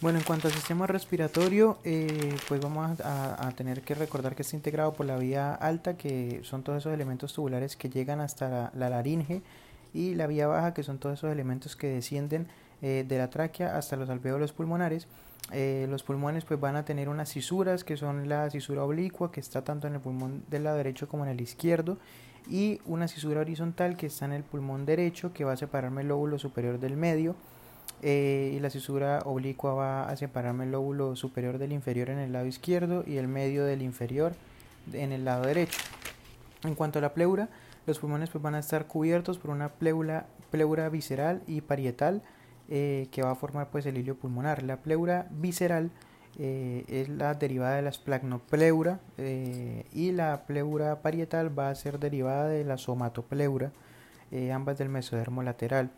Bueno, en cuanto al sistema respiratorio, eh, pues vamos a, tener que recordar que está integrado por la vía alta, que son todos esos elementos tubulares que llegan hasta la, laringe, y la vía baja, que son todos esos elementos que descienden eh, de la tráquea hasta los alveolos pulmonares. Eh, los pulmones pues van a tener unas cisuras, que son la cisura oblicua, que está tanto en el pulmón del lado derecho como en el izquierdo, y una cisura horizontal que está en el pulmón derecho, que va a separarme el lóbulo superior del medio eh, y la cisura oblicua va a separarme el lóbulo superior del inferior en el lado izquierdo y el medio del inferior en el lado derecho. En cuanto a la pleura, los pulmones pues van a estar cubiertos por una pleura, pleura visceral y parietal eh, que va a formar pues el hilio pulmonar. La pleura visceral eh, es la derivada de la esplagnopleuras y la pleura parietal va a ser derivada de la somatopleura, ambas del mesodermo lateral.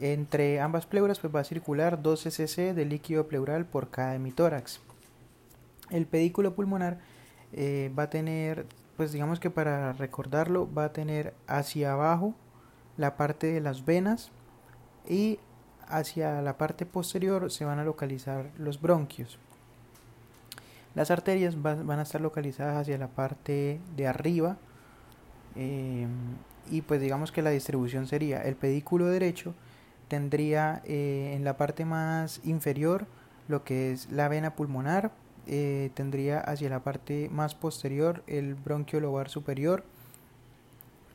Entre ambas pleuras pues, va a circular 12 cc de líquido pleural por cada hemitórax. El pedículo pulmonar eh, va a tener, pues digamos que para recordarlo, va a tener hacia abajo la parte de las venas y hacia la parte posterior se van a localizar los bronquios. Las arterias van a estar localizadas hacia la parte de arriba eh, y pues digamos que la distribución sería el pedículo derecho tendría eh, en la parte más inferior lo que es la vena pulmonar, eh, tendría hacia la parte más posterior el bronquio lobar superior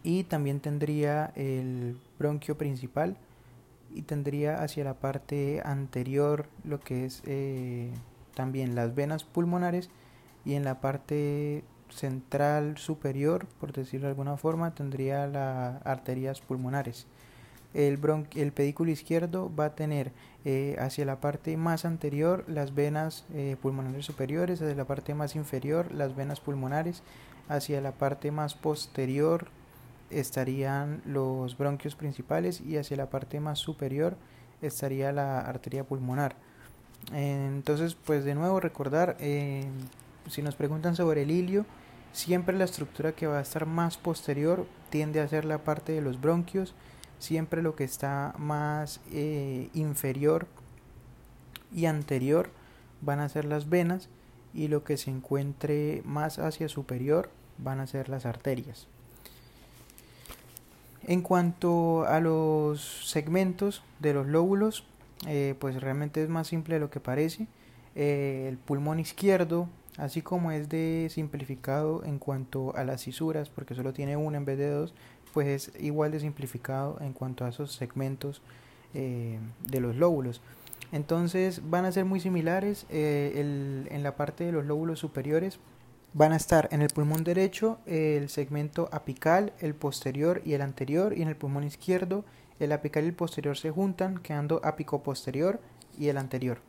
y también tendría el bronquio principal y tendría hacia la parte anterior lo que es eh, también las venas pulmonares y en la parte central superior, por decirlo de alguna forma, tendría las arterias pulmonares el, el pedículo izquierdo va a tener eh, hacia la parte más anterior las venas eh, pulmonares superiores, hacia la parte más inferior las venas pulmonares, hacia la parte más posterior estarían los bronquios principales y hacia la parte más superior estaría la arteria pulmonar. Entonces, pues de nuevo recordar, eh, si nos preguntan sobre el hilio, siempre la estructura que va a estar más posterior tiende a ser la parte de los bronquios siempre lo que está más eh, inferior y anterior van a ser las venas y lo que se encuentre más hacia superior van a ser las arterias. En cuanto a los segmentos de los lóbulos, eh, pues realmente es más simple de lo que parece. Eh, el pulmón izquierdo, así como es de simplificado en cuanto a las cisuras, porque solo tiene una en vez de dos, pues es igual de simplificado en cuanto a esos segmentos eh, de los lóbulos. Entonces van a ser muy similares eh, en la parte de los lóbulos superiores. Van a estar en el pulmón derecho el segmento apical, el posterior y el anterior, y en el pulmón izquierdo el apical y el posterior se juntan, quedando apico posterior y el anterior.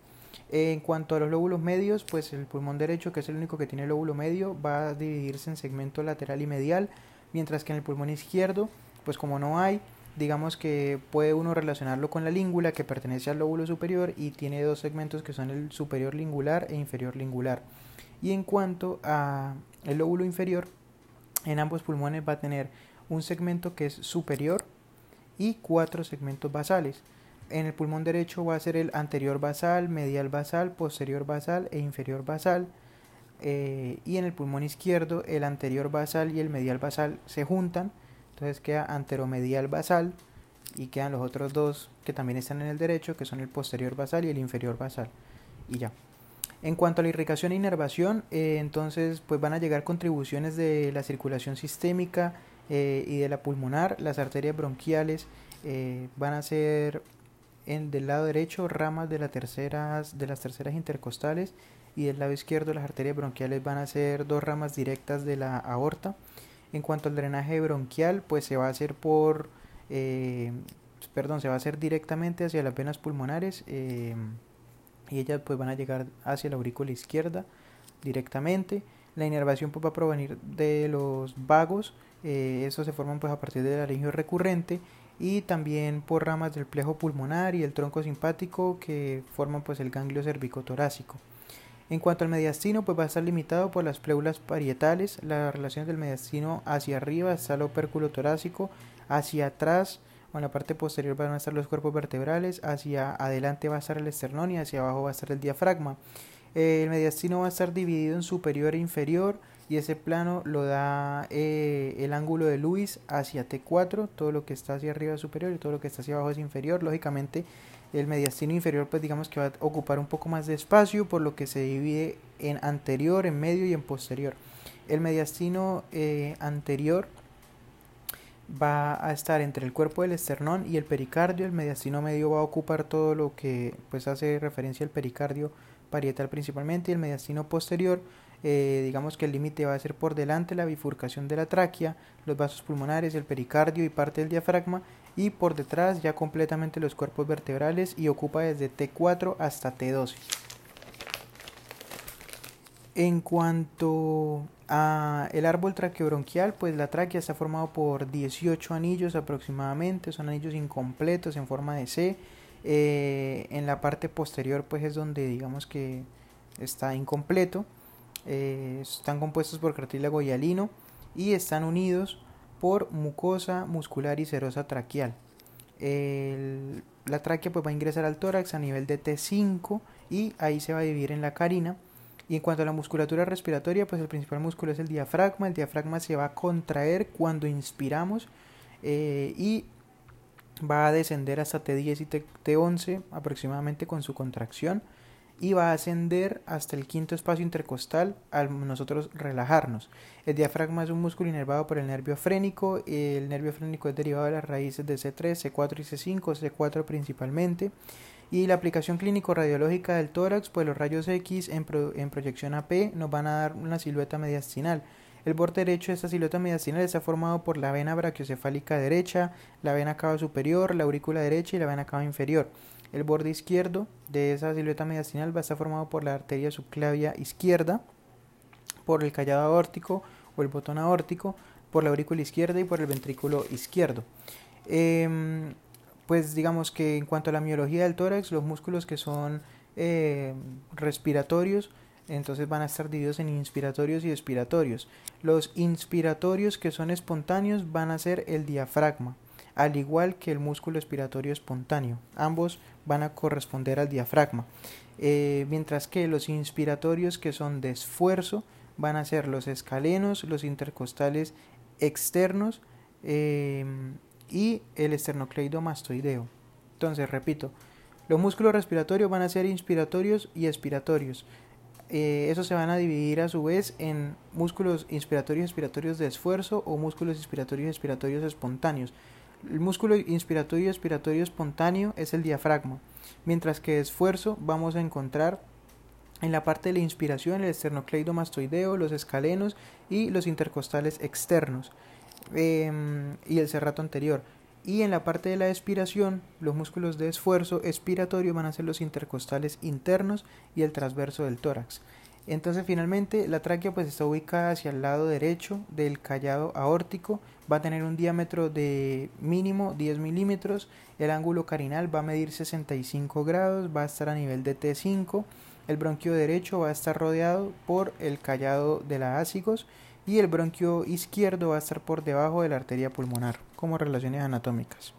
En cuanto a los lóbulos medios, pues el pulmón derecho, que es el único que tiene lóbulo medio, va a dividirse en segmento lateral y medial mientras que en el pulmón izquierdo, pues como no hay, digamos que puede uno relacionarlo con la língula que pertenece al lóbulo superior y tiene dos segmentos que son el superior lingular e inferior lingular. Y en cuanto a el lóbulo inferior, en ambos pulmones va a tener un segmento que es superior y cuatro segmentos basales. En el pulmón derecho va a ser el anterior basal, medial basal, posterior basal e inferior basal. Eh, y en el pulmón izquierdo el anterior basal y el medial basal se juntan, entonces queda anteromedial basal y quedan los otros dos que también están en el derecho, que son el posterior basal y el inferior basal. Y ya. En cuanto a la irrigación e inervación, eh, entonces pues van a llegar contribuciones de la circulación sistémica eh, y de la pulmonar, las arterias bronquiales van a ser en, del lado derecho ramas de, terceras, de las terceras intercostales y del lado izquierdo las arterias bronquiales van a ser dos ramas directas de la aorta. En cuanto al drenaje bronquial, pues se va a hacer por, eh, perdón, se va a hacer directamente hacia las venas pulmonares eh, y ellas pues van a llegar hacia la aurícula izquierda directamente. La inervación pues, va a provenir de los vagos, eh, esos se forman pues a partir del laringio recurrente y también por ramas del plejo pulmonar y el tronco simpático que forman pues el ganglio cervicotorácico. En cuanto al mediastino, pues va a estar limitado por las pleuras parietales, las relaciones del mediastino hacia arriba está el opérculo torácico, hacia atrás o en la parte posterior van a estar los cuerpos vertebrales, hacia adelante va a estar el esternón y hacia abajo va a estar el diafragma. el mediastino va a estar dividido en superior e inferior y ese plano lo da eh, el ángulo de Lewis hacia T4, todo lo que está hacia arriba es superior y todo lo que está hacia abajo es inferior. Lógicamente el mediastino inferior pues digamos que va a ocupar un poco más de espacio por lo que se divide en anterior, en medio y en posterior. El mediastino eh, anterior va a estar entre el cuerpo del esternón y el pericardio. El mediastino medio va a ocupar todo lo que pues hace referencia al pericardio parietal principalmente y el mediastino posterior eh, digamos que el límite va a ser por delante la bifurcación de la tráquea, los vasos pulmonares, el pericardio y parte del diafragma y por detrás ya completamente los cuerpos vertebrales y ocupa desde T4 hasta T12. En cuanto a el árbol traqueobronquial, pues la tráquea está formado por 18 anillos aproximadamente, son anillos incompletos en forma de C. Eh, en la parte posterior pues es donde digamos que está incompleto eh, están compuestos por cartílago hialino y están unidos por mucosa muscular y serosa traqueal. la tráquea pues va a ingresar al tórax a nivel de T5 y ahí se va a dividir en la carina. Y en cuanto a la musculatura respiratoria, pues el principal músculo es el diafragma. El diafragma se va a contraer cuando inspiramos eh, y va a descender hasta T10 y T11 aproximadamente con su contracción y va a ascender hasta el quinto espacio intercostal al nosotros relajarnos. El diafragma es un músculo inervado por el nervio frénico. El nervio frénico es derivado de las raíces de C3, C4 y C5, C4 principalmente. Y la aplicación clínico-radiológica del tórax, pues los rayos X en, en proyección AP nos van a dar una silueta mediastinal. El borde derecho de esta silueta mediastinal está formado por la vena brachiocefálica derecha, la vena cava superior, la aurícula derecha y la vena cava inferior. El borde izquierdo de esa silueta mediastinal va a estar formado por la arteria subclavia izquierda, por el callado aórtico o el botón aórtico, por la aurícula izquierda y por el ventrículo izquierdo. Em, pues digamos que en cuanto a la miología del tórax, los músculos que son eh, respiratorios, entonces van a estar divididos en inspiratorios y expiratorios. Los inspiratorios que son espontáneos van a ser el diafragma al igual que el músculo expiratorio espontáneo. Ambos van a corresponder al diafragma. Eh, mientras que los inspiratorios que son de esfuerzo van a ser los escalenos, los intercostales externos em, y el esternocleidomastoideo. Entonces, repito, los músculos respiratorios van a ser inspiratorios y expiratorios. Eh, esos se van a dividir a su vez en músculos inspiratorios y expiratorios de esfuerzo o músculos inspiratorios y expiratorios espontáneos. El músculo inspiratorio y expiratorio espontáneo es el diafragma, mientras que esfuerzo vamos a encontrar en la parte de la inspiración el esternocleidomastoideo, los escalenos y los intercostales externos em, y el cerrato anterior. Y en la parte de la expiración, los músculos de esfuerzo expiratorio van a ser los intercostales internos y el transverso del tórax. Entonces finalmente la tráquea pues está ubicada hacia el lado derecho del callado aórtico, va a tener un diámetro de mínimo 10 milímetros, el ángulo carinal va a medir 65 grados, va a estar a nivel de T5, el bronquio derecho va a estar rodeado por el callado de la ácigos y el bronquio izquierdo va a estar por debajo de la arteria pulmonar como relaciones anatómicas.